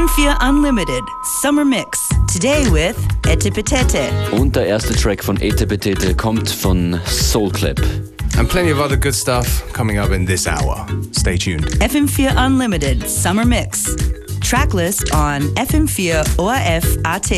FM4 Unlimited Summer Mix. Today with Etepetete. Und der erste Track von Etepetete kommt von Soulclip. And plenty of other good stuff coming up in this hour. Stay tuned. FM4 Unlimited Summer Mix. Tracklist on FM4 ORF AT.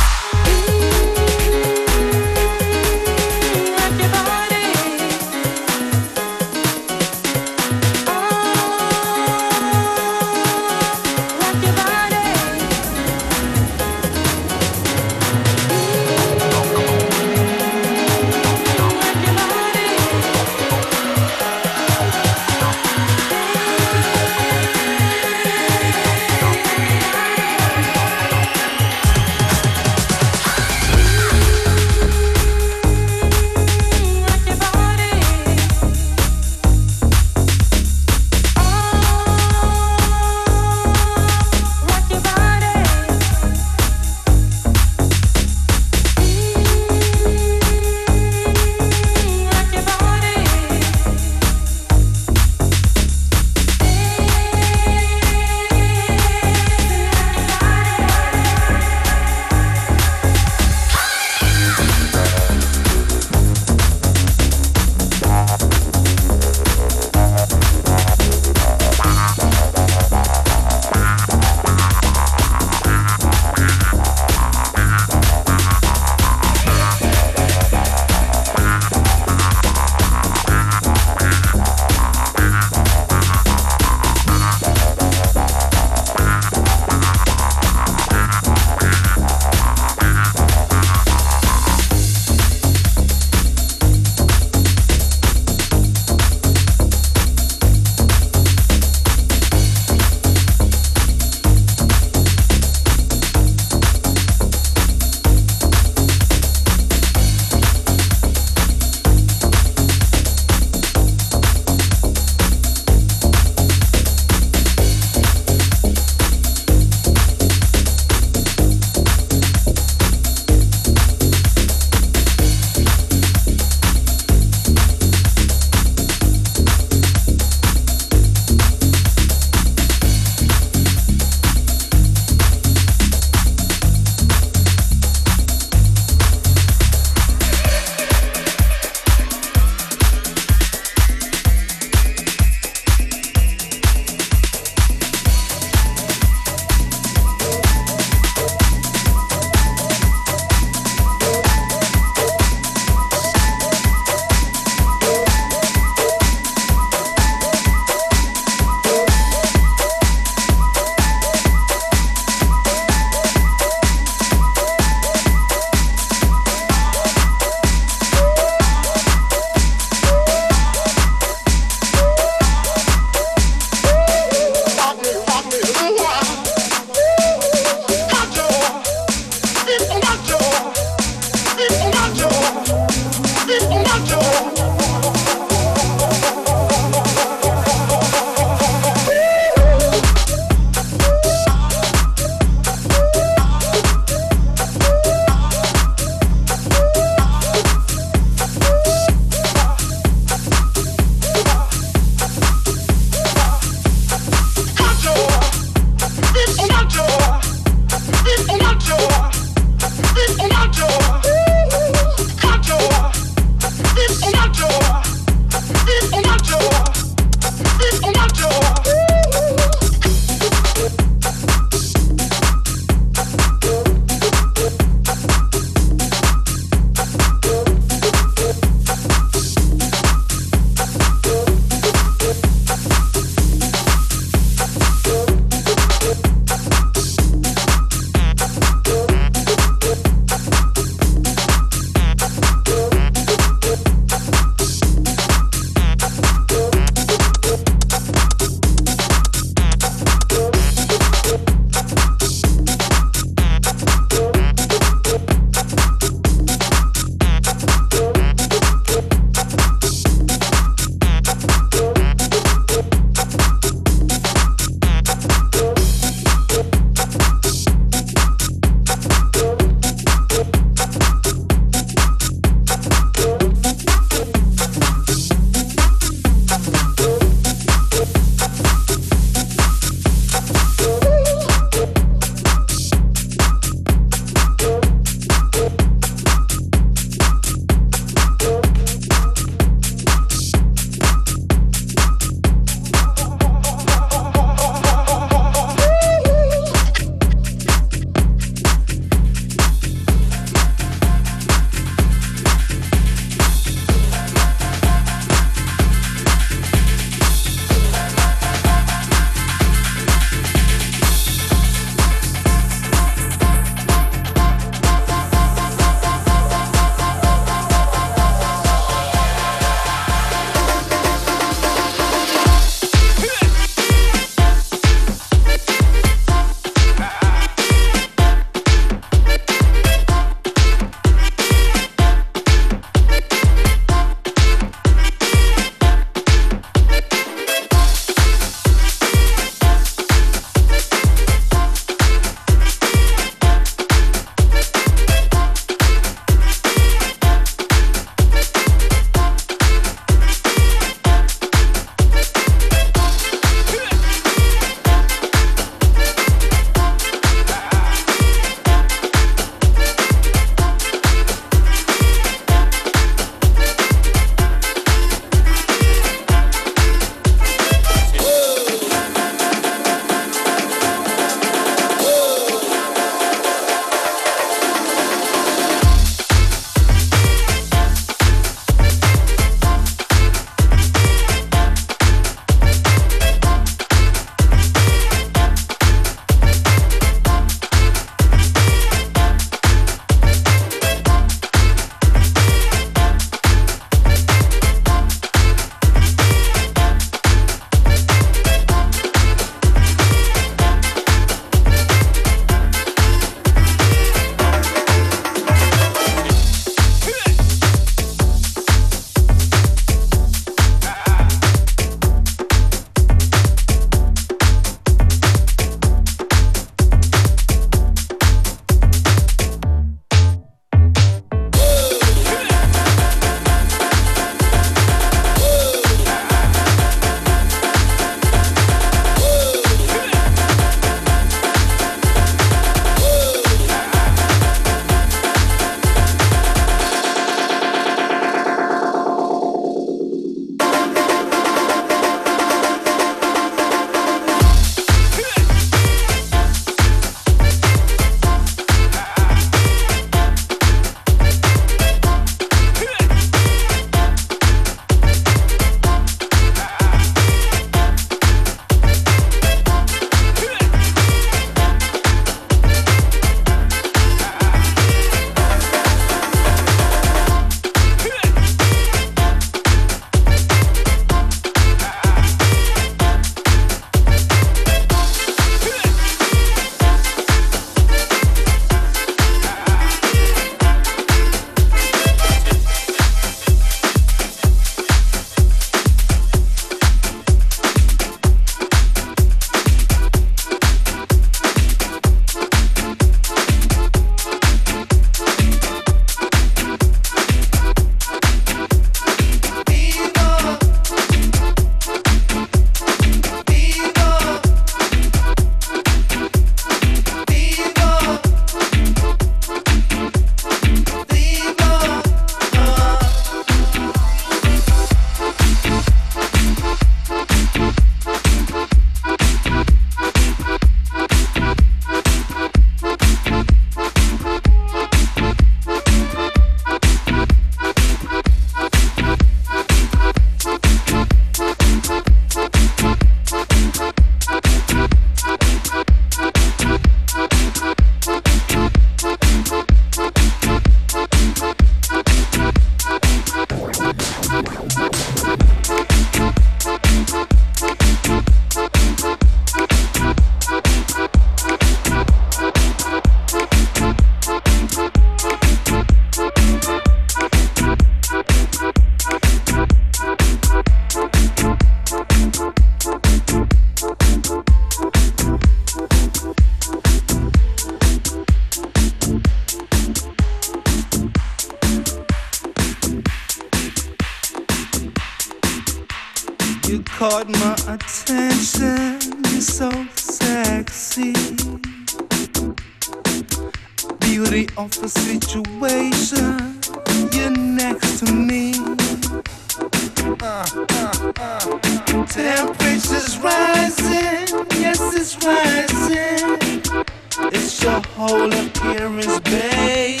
Your whole appearance, babe.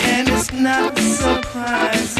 And it's not surprising.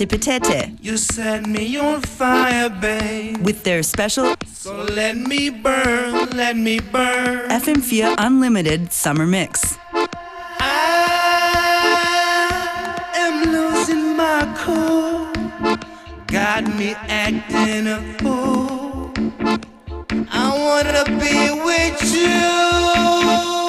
Yearn. Etipetete You set me on fire, babe. with their special So let me burn, let me burn. FM4 Unlimited Summer Mix. I am losing my cool. Got me acting a fool. I wanna be with you.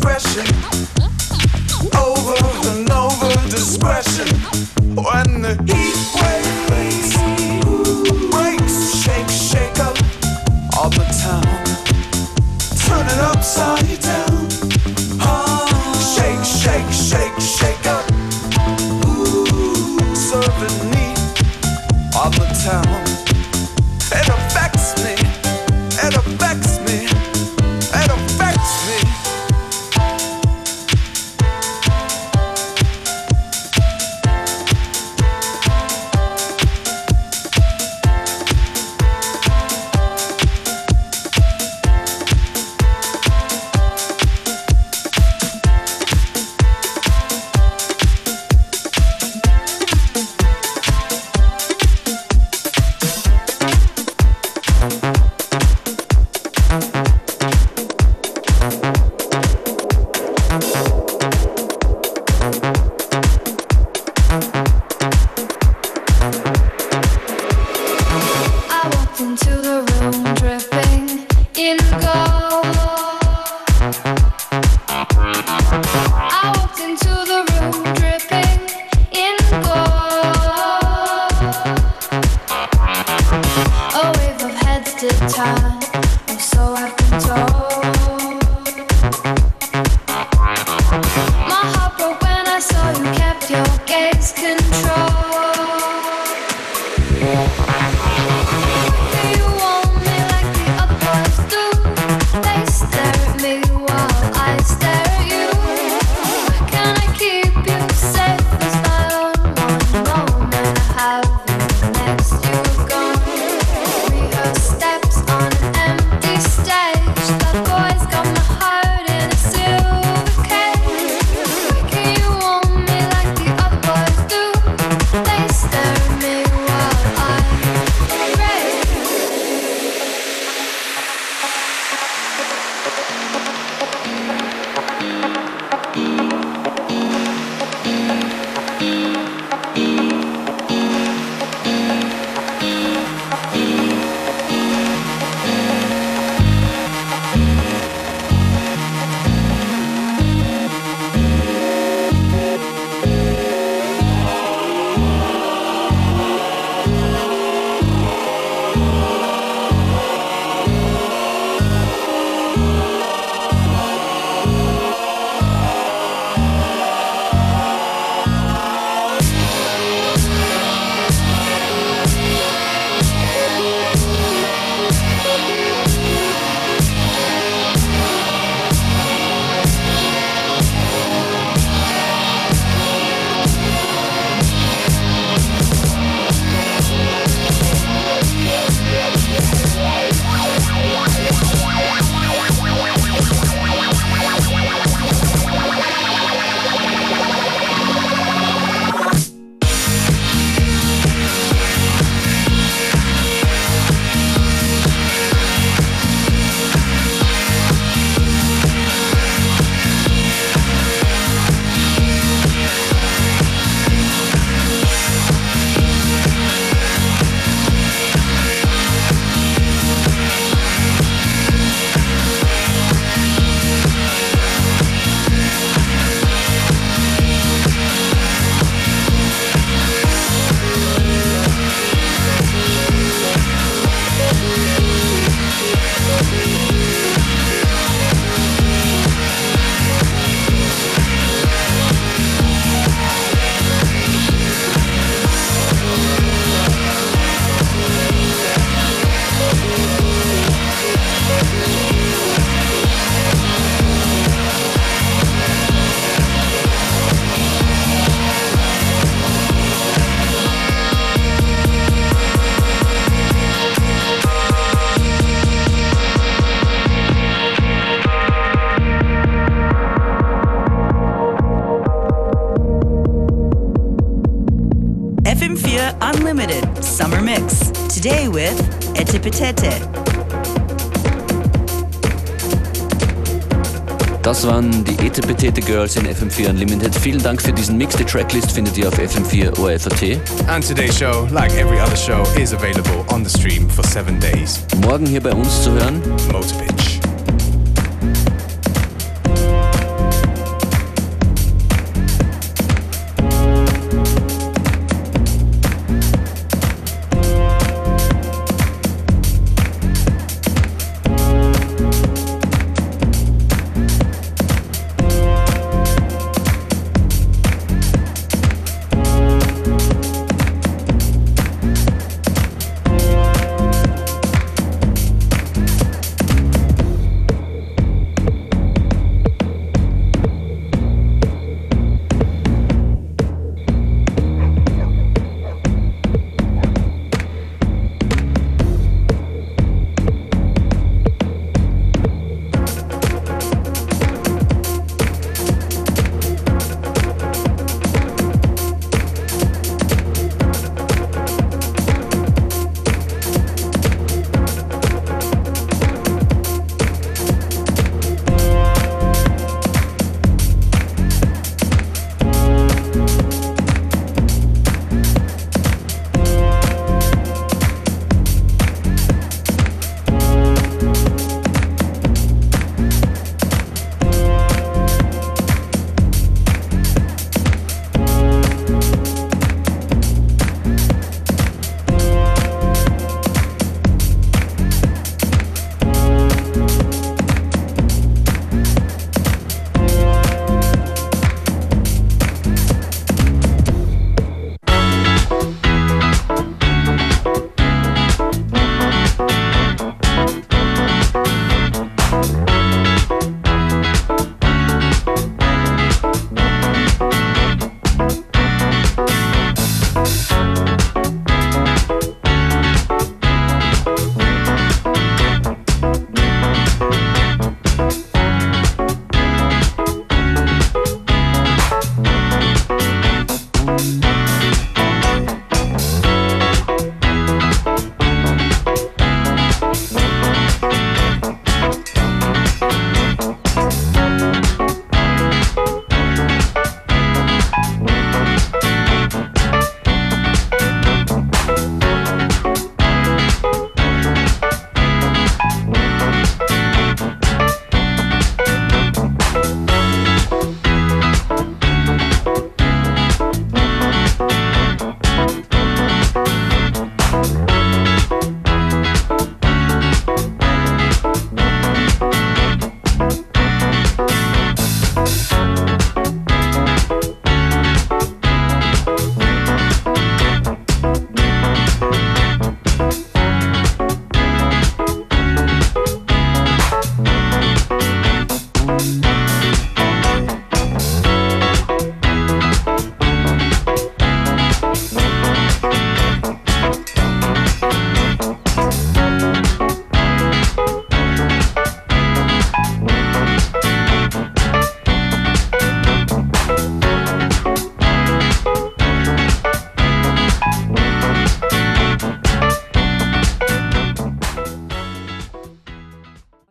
Discretion. Over and over discretion. When the Girls in FM4 Unlimited. Vielen Dank für diesen Mix. Die Tracklist findet ihr auf FM4 ORFAT. And today's show, like every other show, is available on the stream for seven days. Morgen hier bei uns zu hören Motor Pitch.